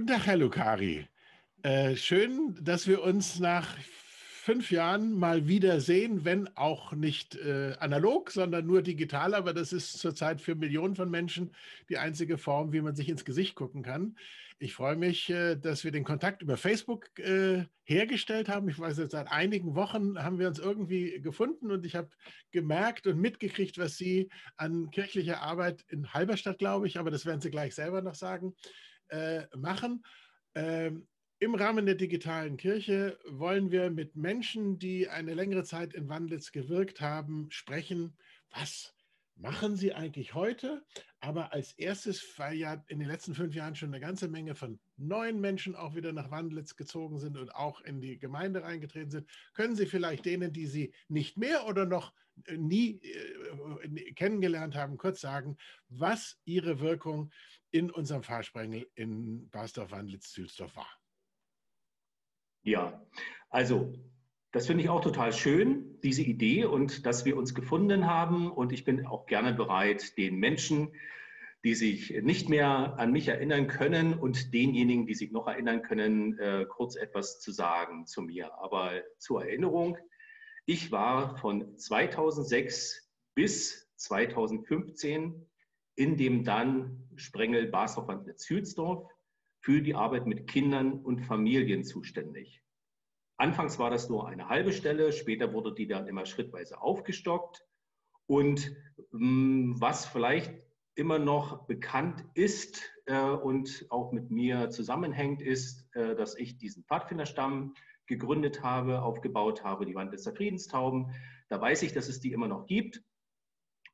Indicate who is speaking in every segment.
Speaker 1: Guten Tag, Herr Lucari. Äh, schön, dass wir uns nach fünf Jahren mal wieder sehen, wenn auch nicht äh, analog, sondern nur digital. Aber das ist zurzeit für Millionen von Menschen die einzige Form, wie man sich ins Gesicht gucken kann. Ich freue mich, äh, dass wir den Kontakt über Facebook äh, hergestellt haben. Ich weiß seit einigen Wochen haben wir uns irgendwie gefunden und ich habe gemerkt und mitgekriegt, was Sie an kirchlicher Arbeit in Halberstadt, glaube ich, aber das werden Sie gleich selber noch sagen, äh, machen. Ähm, im Rahmen der digitalen Kirche wollen wir mit Menschen, die eine längere Zeit in Wandlitz gewirkt haben, sprechen. Was machen sie eigentlich heute? Aber als erstes, weil ja in den letzten fünf Jahren schon eine ganze Menge von neuen Menschen auch wieder nach Wandlitz gezogen sind und auch in die Gemeinde reingetreten sind, können Sie vielleicht denen, die Sie nicht mehr oder noch nie äh, kennengelernt haben, kurz sagen, was Ihre Wirkung in unserem Fahrsprengel in Basdorf-Wandlitz-Zülsdorf war?
Speaker 2: Ja, also das finde ich auch total schön, diese Idee und dass wir uns gefunden haben. Und ich bin auch gerne bereit, den Menschen, die sich nicht mehr an mich erinnern können und denjenigen, die sich noch erinnern können, äh, kurz etwas zu sagen zu mir. Aber zur Erinnerung, ich war von 2006 bis 2015 in dem dann Sprengel Basdorf und Zülsdorf für die Arbeit mit Kindern und Familien zuständig. Anfangs war das nur eine halbe Stelle, später wurde die dann immer schrittweise aufgestockt. Und ähm, was vielleicht immer noch bekannt ist äh, und auch mit mir zusammenhängt, ist, äh, dass ich diesen Pfadfinderstamm gegründet habe, aufgebaut habe, die Wand des Friedenstauben. Da weiß ich, dass es die immer noch gibt.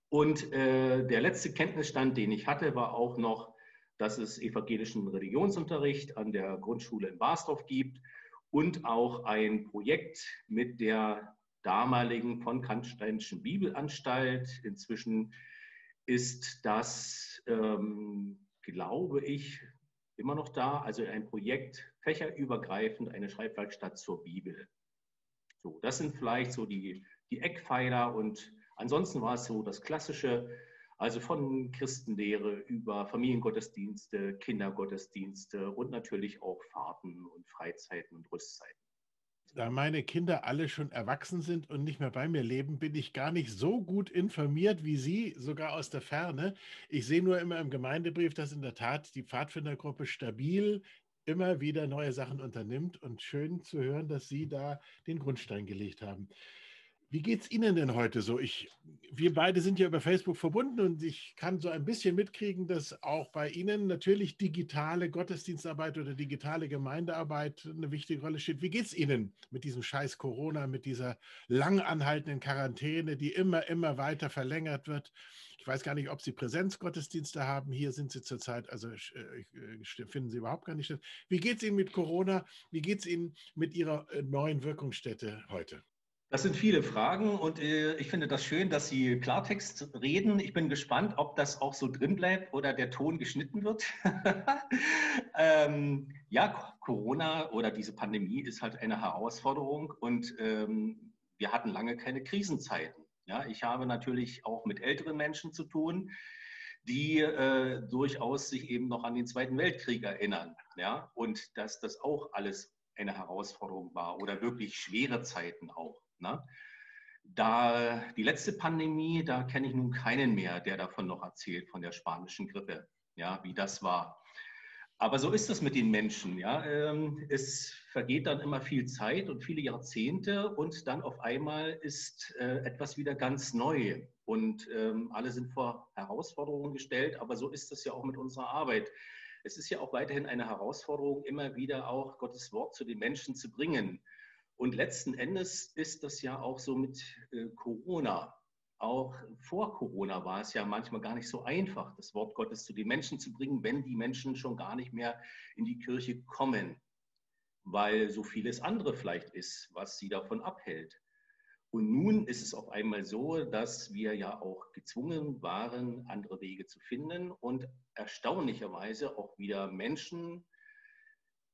Speaker 2: Und äh, der letzte Kenntnisstand, den ich hatte, war auch noch, dass es evangelischen Religionsunterricht an der Grundschule in Basdorf gibt und auch ein Projekt mit der damaligen von Kantsteinischen Bibelanstalt. Inzwischen ist das, ähm, glaube ich, immer noch da. Also ein Projekt fächerübergreifend, eine Schreibwerkstatt zur Bibel. So, das sind vielleicht so die, die Eckpfeiler und ansonsten war es so das klassische also von Christenlehre über Familiengottesdienste, Kindergottesdienste und natürlich auch Fahrten und Freizeiten und Rüstzeiten.
Speaker 1: Da meine Kinder alle schon erwachsen sind und nicht mehr bei mir leben, bin ich gar nicht so gut informiert wie Sie, sogar aus der Ferne. Ich sehe nur immer im Gemeindebrief, dass in der Tat die Pfadfindergruppe stabil immer wieder neue Sachen unternimmt und schön zu hören, dass Sie da den Grundstein gelegt haben. Wie geht es Ihnen denn heute so? Ich, wir beide sind ja über Facebook verbunden und ich kann so ein bisschen mitkriegen, dass auch bei Ihnen natürlich digitale Gottesdienstarbeit oder digitale Gemeindearbeit eine wichtige Rolle steht. Wie geht es Ihnen mit diesem Scheiß Corona, mit dieser lang anhaltenden Quarantäne, die immer, immer weiter verlängert wird? Ich weiß gar nicht, ob Sie Präsenzgottesdienste haben. Hier sind Sie zurzeit, also äh, äh finden Sie überhaupt gar nicht statt. Wie geht es Ihnen mit Corona? Wie geht es Ihnen mit Ihrer äh, neuen Wirkungsstätte heute?
Speaker 2: Das sind viele Fragen und äh, ich finde das schön, dass Sie Klartext reden. Ich bin gespannt, ob das auch so drin bleibt oder der Ton geschnitten wird. ähm, ja, Corona oder diese Pandemie ist halt eine Herausforderung und ähm, wir hatten lange keine Krisenzeiten. Ja, ich habe natürlich auch mit älteren Menschen zu tun, die äh, durchaus sich eben noch an den Zweiten Weltkrieg erinnern. Ja, und dass das auch alles eine Herausforderung war oder wirklich schwere Zeiten auch. Ne? Da die letzte Pandemie, da kenne ich nun keinen mehr, der davon noch erzählt, von der spanischen Grippe, ja, wie das war. Aber so ist es mit den Menschen. Ja. Ähm, es vergeht dann immer viel Zeit und viele Jahrzehnte und dann auf einmal ist äh, etwas wieder ganz neu. Und ähm, alle sind vor Herausforderungen gestellt, aber so ist es ja auch mit unserer Arbeit. Es ist ja auch weiterhin eine Herausforderung, immer wieder auch Gottes Wort zu den Menschen zu bringen. Und letzten Endes ist das ja auch so mit äh, Corona. Auch vor Corona war es ja manchmal gar nicht so einfach, das Wort Gottes zu den Menschen zu bringen, wenn die Menschen schon gar nicht mehr in die Kirche kommen, weil so vieles andere vielleicht ist, was sie davon abhält. Und nun ist es auf einmal so, dass wir ja auch gezwungen waren, andere Wege zu finden und erstaunlicherweise auch wieder Menschen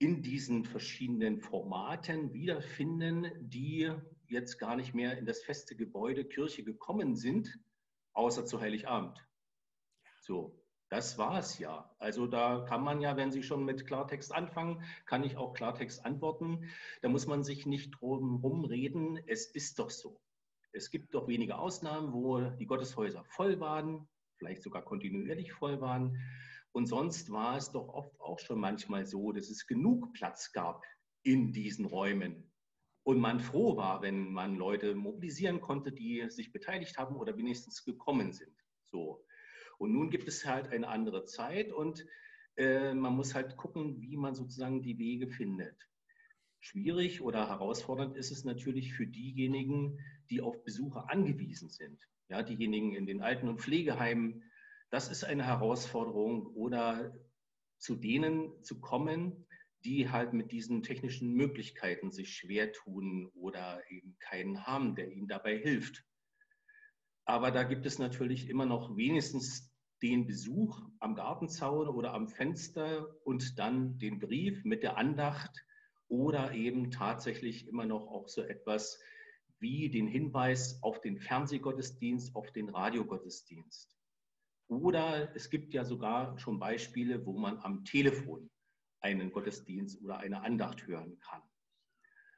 Speaker 2: in diesen verschiedenen Formaten wiederfinden, die jetzt gar nicht mehr in das feste Gebäude Kirche gekommen sind, außer zu Heiligabend. So, Das war es ja. Also da kann man ja, wenn Sie schon mit Klartext anfangen, kann ich auch Klartext antworten. Da muss man sich nicht drum reden. Es ist doch so. Es gibt doch wenige Ausnahmen, wo die Gotteshäuser voll waren, vielleicht sogar kontinuierlich voll waren. Und sonst war es doch oft auch schon manchmal so, dass es genug Platz gab in diesen Räumen. Und man froh war, wenn man Leute mobilisieren konnte, die sich beteiligt haben oder wenigstens gekommen sind. So. Und nun gibt es halt eine andere Zeit und äh, man muss halt gucken, wie man sozusagen die Wege findet. Schwierig oder herausfordernd ist es natürlich für diejenigen, die auf Besucher angewiesen sind. Ja, diejenigen in den Alten- und Pflegeheimen, das ist eine Herausforderung. Oder zu denen zu kommen, die halt mit diesen technischen Möglichkeiten sich schwer tun oder eben keinen haben, der ihnen dabei hilft. Aber da gibt es natürlich immer noch wenigstens den Besuch am Gartenzaun oder am Fenster und dann den Brief mit der Andacht oder eben tatsächlich immer noch auch so etwas wie den Hinweis auf den Fernsehgottesdienst, auf den Radiogottesdienst. Oder es gibt ja sogar schon Beispiele, wo man am Telefon einen Gottesdienst oder eine Andacht hören kann.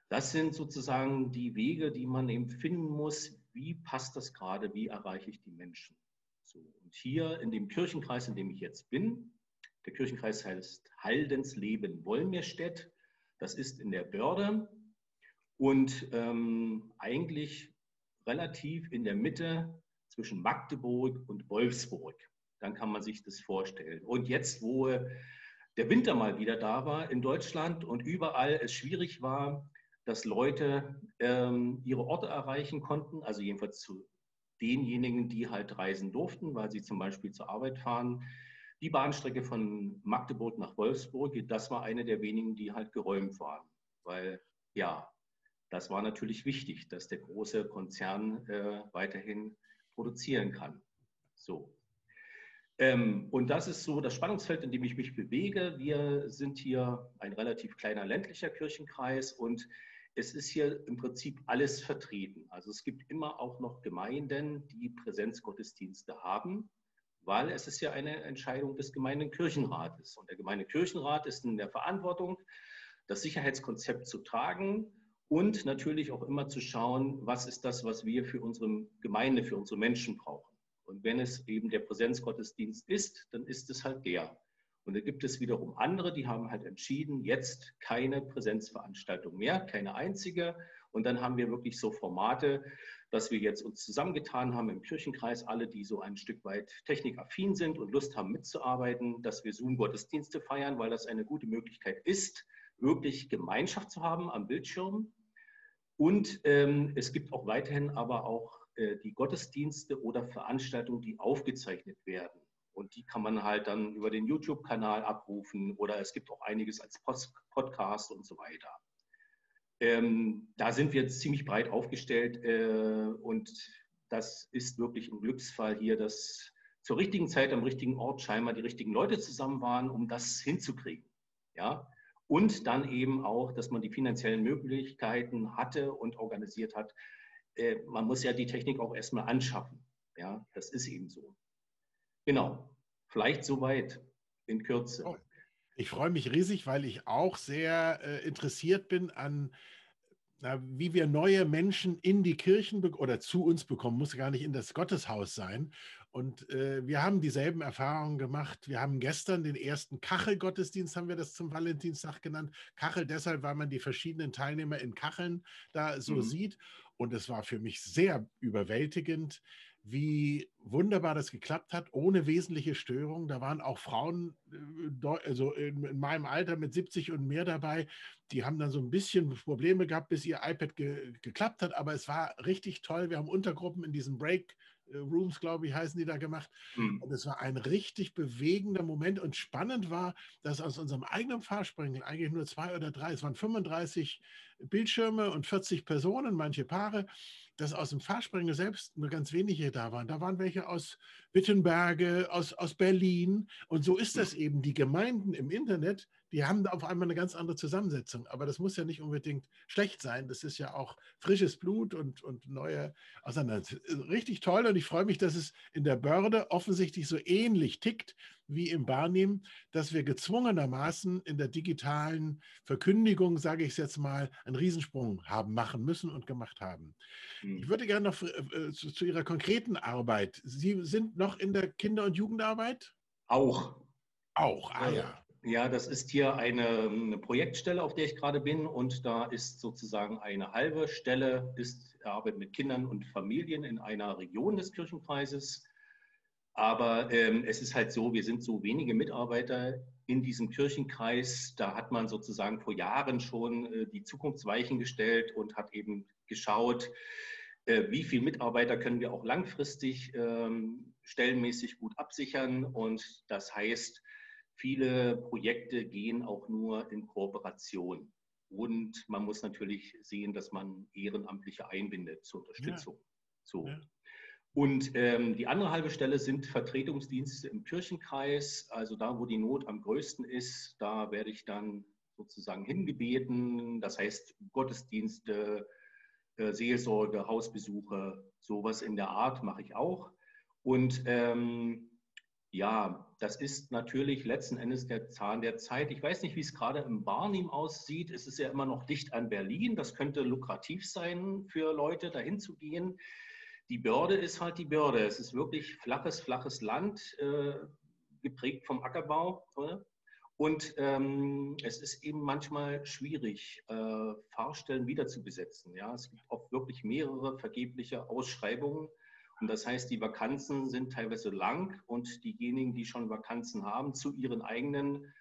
Speaker 2: Das sind sozusagen die Wege, die man eben finden muss. Wie passt das gerade? Wie erreiche ich die Menschen? So, und hier in dem Kirchenkreis, in dem ich jetzt bin, der Kirchenkreis heißt Haldensleben Wolmirstedt. Das ist in der Börde und ähm, eigentlich relativ in der Mitte zwischen Magdeburg und Wolfsburg. Dann kann man sich das vorstellen. Und jetzt, wo der Winter mal wieder da war in Deutschland und überall es schwierig war, dass Leute ähm, ihre Orte erreichen konnten, also jedenfalls zu denjenigen, die halt reisen durften, weil sie zum Beispiel zur Arbeit fahren. Die Bahnstrecke von Magdeburg nach Wolfsburg, das war eine der wenigen, die halt geräumt waren. Weil ja, das war natürlich wichtig, dass der große Konzern äh, weiterhin produzieren kann. So. Ähm, und das ist so das Spannungsfeld, in dem ich mich bewege. Wir sind hier ein relativ kleiner ländlicher Kirchenkreis und es ist hier im Prinzip alles vertreten. Also es gibt immer auch noch Gemeinden, die Präsenzgottesdienste haben, weil es ist ja eine Entscheidung des Gemeindekirchenrates. Und der Gemeindekirchenrat ist in der Verantwortung, das Sicherheitskonzept zu tragen und natürlich auch immer zu schauen, was ist das, was wir für unsere Gemeinde, für unsere Menschen brauchen. Und wenn es eben der Präsenzgottesdienst ist, dann ist es halt der. Und da gibt es wiederum andere, die haben halt entschieden, jetzt keine Präsenzveranstaltung mehr, keine einzige. Und dann haben wir wirklich so Formate, dass wir jetzt uns zusammengetan haben im Kirchenkreis, alle, die so ein Stück weit technikaffin sind und Lust haben mitzuarbeiten, dass wir Zoom-Gottesdienste feiern, weil das eine gute Möglichkeit ist, wirklich Gemeinschaft zu haben am Bildschirm. Und ähm, es gibt auch weiterhin aber auch äh, die Gottesdienste oder Veranstaltungen, die aufgezeichnet werden. Und die kann man halt dann über den YouTube-Kanal abrufen oder es gibt auch einiges als Post Podcast und so weiter. Ähm, da sind wir jetzt ziemlich breit aufgestellt äh, und das ist wirklich ein Glücksfall hier, dass zur richtigen Zeit am richtigen Ort scheinbar die richtigen Leute zusammen waren, um das hinzukriegen. Ja? Und dann eben auch, dass man die finanziellen Möglichkeiten hatte und organisiert hat. Äh, man muss ja die Technik auch erstmal anschaffen. Ja, das ist eben so. Genau. Vielleicht soweit in Kürze. Oh,
Speaker 1: ich freue mich riesig, weil ich auch sehr äh, interessiert bin an na, wie wir neue Menschen in die Kirchen oder zu uns bekommen, muss gar nicht in das Gotteshaus sein. Und äh, wir haben dieselben Erfahrungen gemacht. Wir haben gestern den ersten Kachelgottesdienst, haben wir das zum Valentinstag genannt. Kachel deshalb, weil man die verschiedenen Teilnehmer in Kacheln da so mhm. sieht. Und es war für mich sehr überwältigend, wie wunderbar das geklappt hat, ohne wesentliche Störungen. Da waren auch Frauen, äh, also in, meinem Alter mit 70 und mehr dabei, die haben dann so ein bisschen Probleme gehabt, bis ihr iPad ge geklappt hat, aber es war richtig toll. Wir haben Untergruppen in diesen Break Rooms, glaube ich, heißen die da gemacht. Mhm. Und es war ein richtig bewegender Moment und spannend war, dass aus unserem eigenen Fahrsprengel eigentlich nur zwei oder drei, es waren 35 Bildschirme und 40 Personen, manche Paare, dass aus dem Fahrsprengel selbst nur ganz wenige da waren. Da waren welche aus Wittenberge, aus, aus Berlin. Und so ist das eben. Die Gemeinden im Internet, die haben da auf einmal eine ganz andere Zusammensetzung. Aber das muss ja nicht unbedingt schlecht sein. Das ist ja auch frisches Blut und, und neue Auseinandersetzungen. Richtig toll und ich freue mich, dass es in der Börde offensichtlich so ähnlich tickt wie im Barnim, dass wir gezwungenermaßen in der digitalen Verkündigung, sage ich es jetzt mal, einen Riesensprung haben machen müssen und gemacht haben. Mhm. Ich würde gerne noch äh, zu, zu Ihrer konkreten Arbeit. Sie sind noch in der Kinder- und Jugendarbeit?
Speaker 2: Auch.
Speaker 1: Auch, ah ja.
Speaker 2: Ja, das ist hier eine, eine, Projektstelle, auf der ich gerade bin. Und da ist sozusagen eine halbe Stelle, ist Arbeit mit Kindern und Familien in einer Region des Kirchenkreises. Aber ähm, es ist halt so, wir sind so wenige Mitarbeiter in diesem Kirchenkreis. Da hat man sozusagen vor Jahren schon äh, die Zukunftsweichen gestellt und hat eben geschaut, äh, wie viele Mitarbeiter können wir auch langfristig ähm, stellenmäßig gut absichern. Und das heißt, Viele Projekte gehen auch nur in Kooperation. Und man muss natürlich sehen, dass man Ehrenamtliche einbindet zur Unterstützung. Ja. So. Ja. Und ähm, die andere halbe Stelle sind Vertretungsdienste im Kirchenkreis. Also da, wo die Not am größten ist, da werde ich dann sozusagen hingebeten. Das heißt Gottesdienste, äh, Seelsorge, Hausbesuche, sowas in der Art mache ich auch. Und ähm, ja, das ist natürlich letzten Endes der Zahn der Zeit. Ich weiß nicht, wie es gerade im Barnim aussieht. Es ist ja immer noch dicht an Berlin. Das könnte lukrativ sein für Leute, dahin zu gehen. Die Börde ist halt die Börde. Es ist wirklich flaches, flaches Land, äh, geprägt vom Ackerbau. Oder? Und ähm, es ist eben manchmal schwierig, äh, Fahrstellen wieder zu besetzen. Ja? Es gibt oft wirklich mehrere vergebliche Ausschreibungen. Und das heißt, die Vakanzen sind teilweise lang und diejenigen, die schon Vakanzen haben, zu ihren eigenen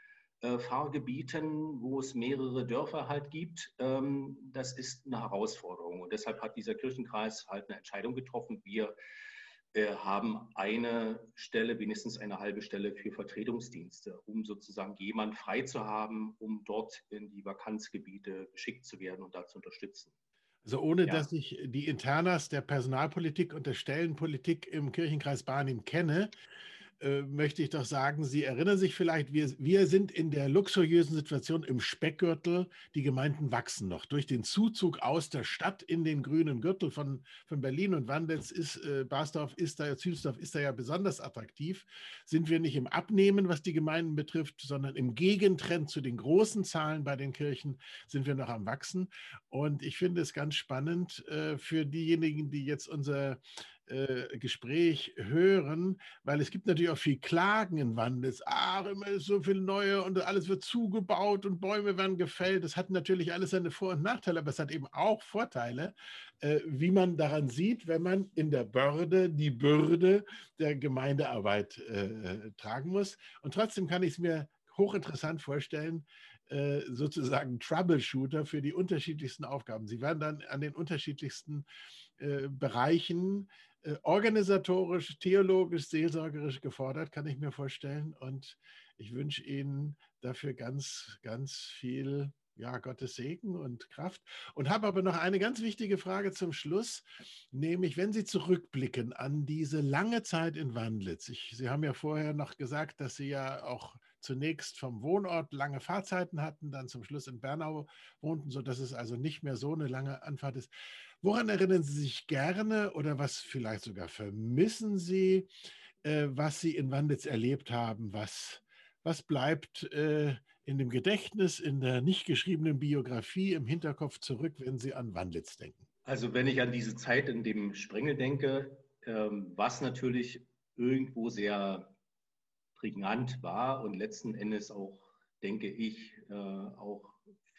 Speaker 2: äh, Fahrgebieten, wo es mehrere Dörfer halt gibt, ähm, das ist eine Herausforderung. Und deshalb hat dieser Kirchenkreis halt eine Entscheidung getroffen. Wir äh, haben eine Stelle, wenigstens eine halbe Stelle für Vertretungsdienste, um sozusagen jemand frei zu haben, um dort in die Vakanzgebiete geschickt zu werden und da zu unterstützen.
Speaker 1: Also ohne, ja. dass ich die Internas der Personalpolitik und der Stellenpolitik im Kirchenkreis Barnim kenne, äh, möchte ich doch sagen, Sie erinnern sich vielleicht, wir, wir sind in der luxuriösen Situation im Speckgürtel. Die Gemeinden wachsen noch. Durch den Zuzug aus der Stadt in den grünen Gürtel von, von Berlin und Wandlitz ist, äh, Basdorf ist da, Zülsdorf ist da ja besonders attraktiv. Sind wir nicht im Abnehmen, was die Gemeinden betrifft, sondern im Gegentrend zu den großen Zahlen bei den Kirchen sind wir noch am Wachsen. Und ich finde es ganz spannend äh, für diejenigen, die jetzt unser äh, Gespräch hören, weil es gibt natürlich auch viel Klagen in Wandels. Ach, immer ist so viel Neue und alles wird zugebaut und Bäume werden gefällt. Das hat natürlich alles seine Vor- und Nachteile, aber es hat eben auch Vorteile, äh, wie man daran sieht, wenn man in der Börde die Bürde der Gemeindearbeit äh, tragen muss. Und trotzdem kann ich es mir hochinteressant vorstellen, äh, sozusagen Troubleshooter für die unterschiedlichsten Aufgaben. Sie werden dann an den unterschiedlichsten äh, Bereichen organisatorisch, theologisch, seelsorgerisch gefordert, kann ich mir vorstellen. Und ich wünsche Ihnen dafür ganz, ganz viel ja, Gottes Segen und Kraft. Und habe aber noch eine ganz wichtige Frage zum Schluss, nämlich wenn Sie zurückblicken an diese lange Zeit in Wandlitz. Ich, Sie haben ja vorher noch gesagt, dass Sie ja auch zunächst vom Wohnort lange Fahrzeiten hatten, dann zum Schluss in Bernau wohnten, sodass es also nicht mehr so eine lange Anfahrt ist. Woran erinnern Sie sich gerne oder was vielleicht sogar vermissen Sie, äh, was Sie in Wandlitz erlebt haben? Was, was bleibt äh, in dem Gedächtnis, in der nicht geschriebenen Biografie im Hinterkopf zurück, wenn Sie an Wandlitz denken?
Speaker 2: Also wenn ich an diese Zeit in dem Sprengel denke, ähm, was natürlich irgendwo sehr prägnant war und letzten Endes auch, denke ich, äh, auch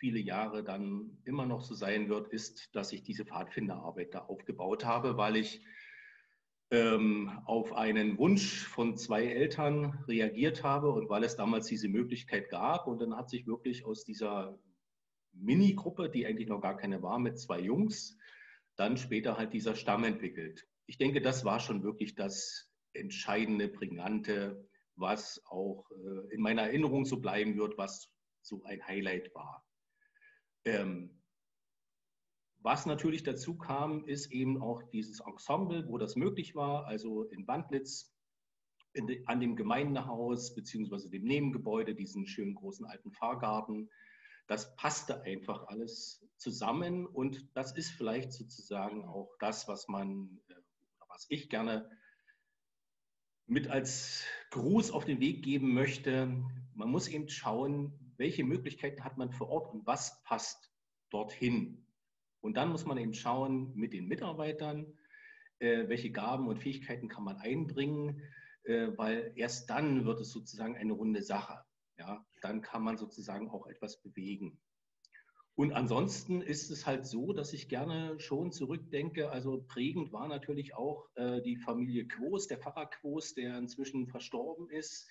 Speaker 2: viele Jahre dann immer noch so sein wird, ist, dass ich diese Pfadfinderarbeit da aufgebaut habe, weil ich ähm, auf einen Wunsch von zwei Eltern reagiert habe und weil es damals diese Möglichkeit gab. Und dann hat sich wirklich aus dieser Mini-Gruppe, die eigentlich noch gar keine war, mit zwei Jungs, dann später halt dieser Stamm entwickelt. Ich denke, das war schon wirklich das entscheidende, prägnante, was auch äh, in meiner Erinnerung so bleiben wird, was so ein Highlight war. Ähm, was natürlich dazu kam, ist eben auch dieses Ensemble, wo das möglich war, also in Bandlitz in, an dem Gemeindehaus beziehungsweise dem Nebengebäude, diesen schönen großen alten Fahrgarten. Das passte einfach alles zusammen und das ist vielleicht sozusagen auch das, was man, äh, was ich gerne mit als Gruß auf den Weg geben möchte. Man muss eben schauen, welche Möglichkeiten hat man vor Ort und was passt dorthin. Und dann muss man eben schauen mit den Mitarbeitern, äh, welche Gaben und Fähigkeiten kann man einbringen, äh, weil erst dann wird es sozusagen eine runde Sache. Ja, dann kann man sozusagen auch etwas bewegen. Und ansonsten ist es halt so, dass ich gerne schon zurückdenke. Also prägend war natürlich auch äh, die Familie Quos, der Pfarrer Quos, der inzwischen verstorben ist,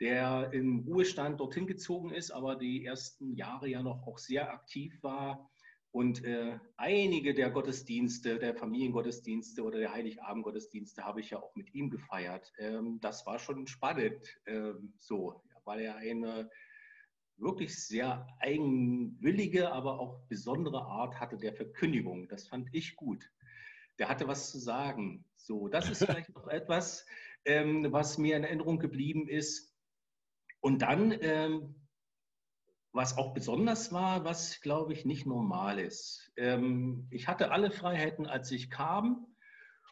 Speaker 2: der im Ruhestand dorthin gezogen ist, aber die ersten Jahre ja noch auch sehr aktiv war. Und äh, einige der Gottesdienste, der Familiengottesdienste oder der Heiligabendgottesdienste habe ich ja auch mit ihm gefeiert. Ähm, das war schon spannend, ähm, so, weil er eine wirklich sehr eigenwillige, aber auch besondere Art hatte der Verkündigung. Das fand ich gut. Der hatte was zu sagen. So, das ist vielleicht noch etwas, ähm, was mir in Erinnerung geblieben ist. Und dann ähm, was auch besonders war, was, glaube ich, nicht normal ist. Ähm, ich hatte alle Freiheiten, als ich kam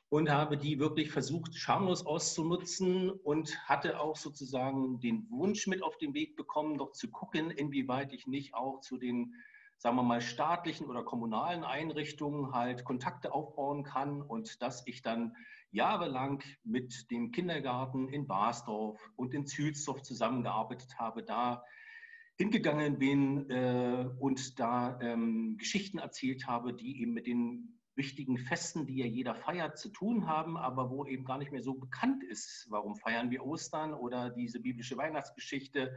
Speaker 2: und habe die wirklich versucht, schamlos auszunutzen und hatte auch sozusagen den Wunsch mit auf den Weg bekommen, doch zu gucken, inwieweit ich nicht auch zu den, sagen wir mal, staatlichen oder kommunalen Einrichtungen halt Kontakte aufbauen kann und dass ich dann jahrelang mit dem Kindergarten in Basdorf und in Zülsdorf zusammengearbeitet habe, da hingegangen bin äh, und da ähm, Geschichten erzählt habe, die eben mit den wichtigen Festen, die ja jeder feiert, zu tun haben, aber wo eben gar nicht mehr so bekannt ist, warum feiern wir Ostern oder diese biblische Weihnachtsgeschichte.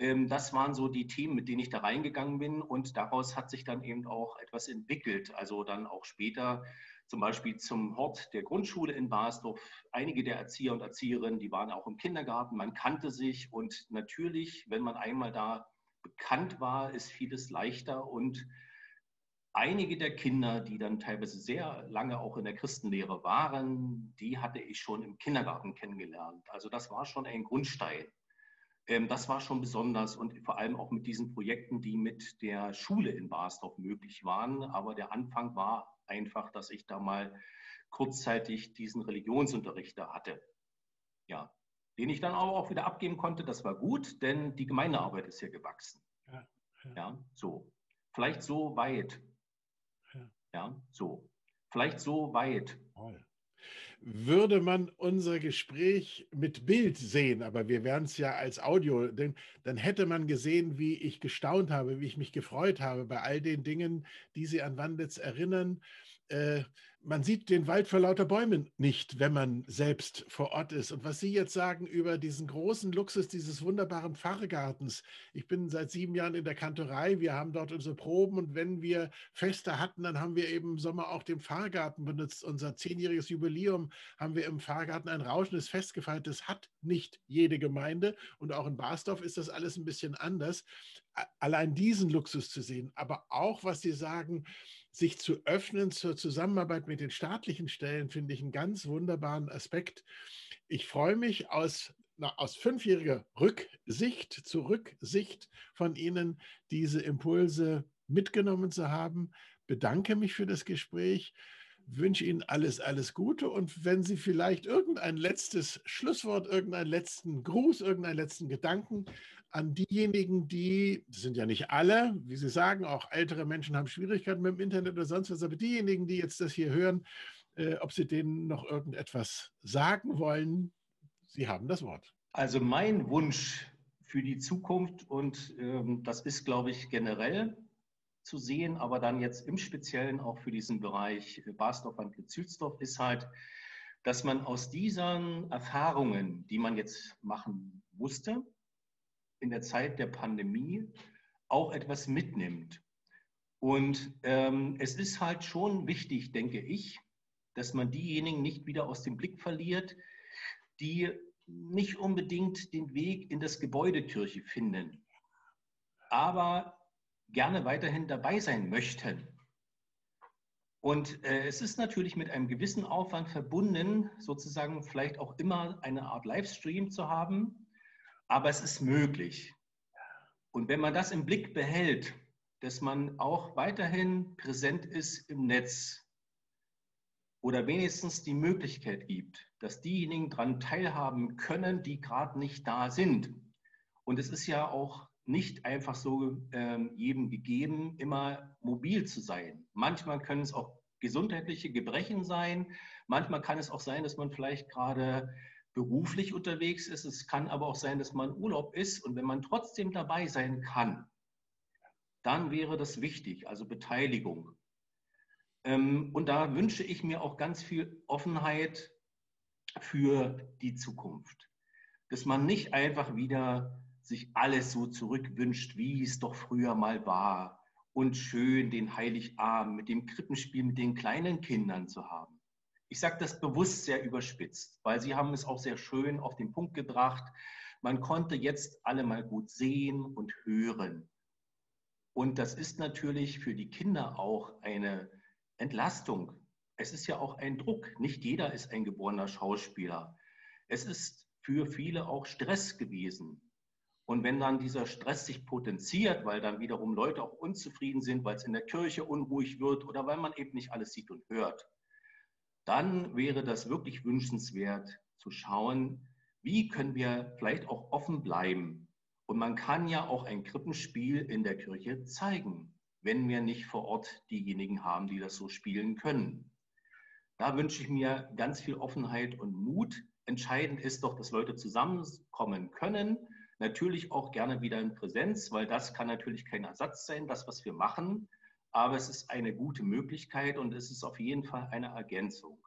Speaker 2: Ähm, das waren so die Themen, mit denen ich da reingegangen bin und daraus hat sich dann eben auch etwas entwickelt. Also dann auch später zum Beispiel zum Hort der Grundschule in Basdorf. Einige der Erzieher und Erzieherinnen, die waren auch im Kindergarten, man kannte sich und natürlich, wenn man einmal da bekannt war, ist vieles leichter und einige der Kinder, die dann teilweise sehr lange auch in der Christenlehre waren, die hatte ich schon im Kindergarten kennengelernt. Also das war schon ein Grundstein. Ähm, das war schon besonders und vor allem auch mit diesen Projekten, die mit der Schule in Basdorf möglich waren. Aber der Anfang war einfach, dass ich da mal kurzzeitig diesen Religionsunterricht da hatte. Ja, den ich dann aber auch wieder abgeben konnte. Das war gut, denn die Gemeindearbeit ist ja gewachsen. Ja, ja. ja so. Vielleicht so weit. Ja. ja, so. Vielleicht so weit. Toll.
Speaker 1: Würde man unser Gespräch mit Bild sehen, aber wir werden es ja als Audio, denn dann hätte man gesehen, wie ich gestaunt habe, wie ich mich gefreut habe bei all den Dingen, die Sie an Wandlitz erinnern. Äh, man sieht den Wald vor lauter Bäumen nicht, wenn man selbst vor Ort ist. Und was Sie jetzt sagen über diesen großen Luxus dieses wunderbaren Pfarrgartens. Ich bin seit sieben Jahren in der Kantorei. Wir haben dort unsere Proben und wenn wir Feste hatten, dann haben wir eben im Sommer auch den Pfarrgarten benutzt. Unser zehnjähriges Jubiläum haben wir im Pfarrgarten ein rauschendes Fest gefeiert. Das hat nicht jede Gemeinde und auch in Basdorf ist das alles ein bisschen anders. Allein diesen Luxus zu sehen, aber auch, was Sie sagen, sich zu öffnen zur Zusammenarbeit mit den staatlichen Stellen, finde ich einen ganz wunderbaren Aspekt. Ich freue mich aus, na, aus fünfjähriger Rücksicht, Zurücksicht von Ihnen, diese Impulse mitgenommen zu haben. Bedanke mich für das Gespräch wünsche Ihnen alles, alles Gute und wenn Sie vielleicht irgendein letztes Schlusswort, irgendeinen letzten Gruß, irgendeinen letzten Gedanken an diejenigen, die, das sind ja nicht alle, wie Sie sagen, auch ältere Menschen haben Schwierigkeiten mit dem Internet oder sonst was, aber diejenigen, die jetzt das hier hören, äh, ob Sie denen noch irgendetwas sagen wollen, Sie haben das Wort.
Speaker 2: Also mein Wunsch für die Zukunft und ähm, das ist, glaube ich, generell zu sehen, aber dann jetzt im Speziellen auch für diesen Bereich Basdorf und Zülsdorf ist halt, dass man aus diesen Erfahrungen, die man jetzt machen musste, in der Zeit der Pandemie auch etwas mitnimmt. Und ähm, es ist halt schon wichtig, denke ich, dass man diejenigen nicht wieder aus dem Blick verliert, die nicht unbedingt den Weg in das Gebäudekirche finden, aber gerne weiterhin dabei sein möchten. Und äh, es ist natürlich mit einem gewissen Aufwand verbunden, sozusagen vielleicht auch immer eine Art Livestream zu haben, aber es ist möglich. Und wenn man das im Blick behält, dass man auch weiterhin präsent ist im Netz oder wenigstens die Möglichkeit gibt, dass diejenigen daran teilhaben können, die gerade nicht da sind. Und es ist ja auch nicht einfach so ähm, jedem gegeben, immer mobil zu sein. Manchmal können es auch gesundheitliche Gebrechen sein. Manchmal kann es auch sein, dass man vielleicht gerade beruflich unterwegs ist. Es kann aber auch sein, dass man Urlaub ist. Und wenn man trotzdem dabei sein kann, dann wäre das wichtig, also Beteiligung. Ähm, und da wünsche ich mir auch ganz viel Offenheit für die Zukunft. Dass man nicht einfach wieder sich alles so zurückwünscht, wie es doch früher mal war und schön den Heiligabend mit dem Krippenspiel mit den kleinen Kindern zu haben. Ich sage das bewusst sehr überspitzt, weil Sie haben es auch sehr schön auf den Punkt gebracht. Man konnte jetzt alle mal gut sehen und hören. Und das ist natürlich für die Kinder auch eine Entlastung. Es ist ja auch ein Druck. Nicht jeder ist ein geborener Schauspieler. Es ist für viele auch Stress gewesen. Und wenn dann dieser Stress sich potenziert, weil dann wiederum Leute auch unzufrieden sind, weil es in der Kirche unruhig wird oder weil man eben nicht alles sieht und hört, dann wäre das wirklich wünschenswert zu schauen, wie können wir vielleicht auch offen bleiben. Und man kann ja auch ein Krippenspiel in der Kirche zeigen, wenn wir nicht vor Ort diejenigen haben, die das so spielen können. Da wünsche ich mir ganz viel Offenheit und Mut. Entscheidend ist doch, dass Leute zusammenkommen können Natürlich auch gerne wieder in Präsenz, weil das kann natürlich kein Ersatz sein, das, was wir machen. Aber es ist eine gute Möglichkeit und es ist auf jeden Fall eine Ergänzung.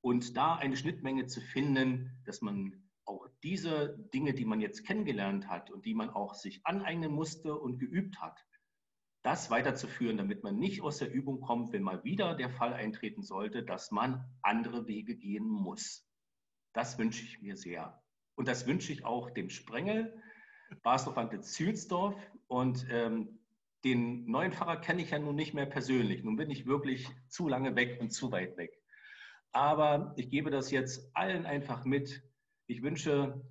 Speaker 2: Und da eine Schnittmenge zu finden, dass man auch diese Dinge, die man jetzt kennengelernt hat und die man auch sich aneignen musste und geübt hat, das weiterzuführen, damit man nicht aus der Übung kommt, wenn mal wieder der Fall eintreten sollte, dass man andere Wege gehen muss. Das wünsche ich mir sehr. Und das wünsche ich auch dem Sprengel, Basel Zülsdorf. Und ähm, den neuen Pfarrer kenne ich ja nun nicht mehr persönlich. Nun bin ich wirklich zu lange weg und zu weit weg. Aber ich gebe das jetzt allen einfach mit. Ich wünsche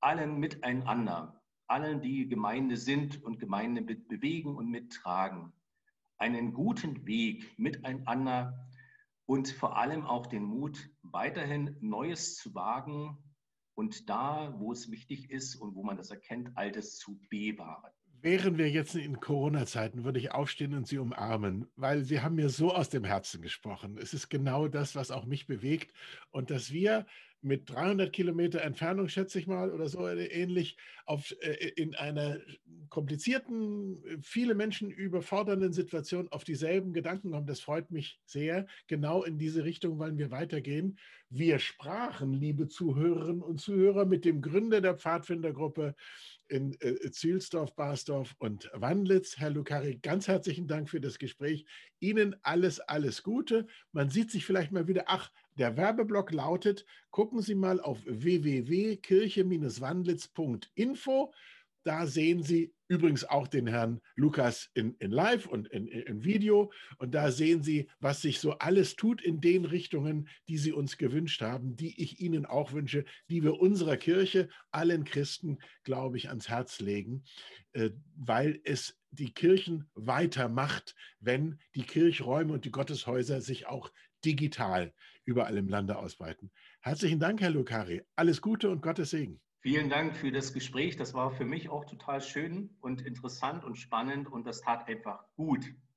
Speaker 2: allen miteinander, allen, die Gemeinde sind und Gemeinde mit bewegen und mittragen, einen guten Weg miteinander und vor allem auch den Mut, weiterhin Neues zu wagen, und da, wo es wichtig ist und wo man das erkennt, Altes zu bewahren.
Speaker 1: Wären wir jetzt in Corona-Zeiten, würde ich aufstehen und Sie umarmen, weil Sie haben mir so aus dem Herzen gesprochen. Es ist genau das, was auch mich bewegt. Und dass wir mit 300 Kilometer Entfernung, schätze ich mal, oder so ähnlich, auf, äh, in einer komplizierten, viele Menschen überfordernden Situation auf dieselben Gedanken kommen. Das freut mich sehr. Genau in diese Richtung wollen wir weitergehen. Wir sprachen, liebe Zuhörerinnen und Zuhörer, mit dem Gründer der Pfadfindergruppe in äh, Zülsdorf, Barsdorf und Wandlitz. Herr Lukari, ganz herzlichen Dank für das Gespräch. Ihnen alles, alles Gute. Man sieht sich vielleicht mal wieder. Ach, der Werbeblock lautet, gucken Sie mal auf www.kirche-wandlitz.info. Da sehen Sie übrigens auch den Herrn Lukas in, in Live und in, in, Video. Und da sehen Sie, was sich so alles tut in den Richtungen, die Sie uns gewünscht haben, die ich Ihnen auch wünsche, die wir unserer Kirche, allen Christen, glaube ich, ans Herz legen, äh, weil es die Kirchen weitermacht, wenn die Kirchräume und die Gotteshäuser sich auch digital überall im Lande ausbreiten. Herzlichen Dank, Herr Lukari. Alles Gute und Gottes Segen.
Speaker 2: Vielen Dank für das Gespräch. Das war für mich auch total schön und interessant und spannend und das tat einfach gut.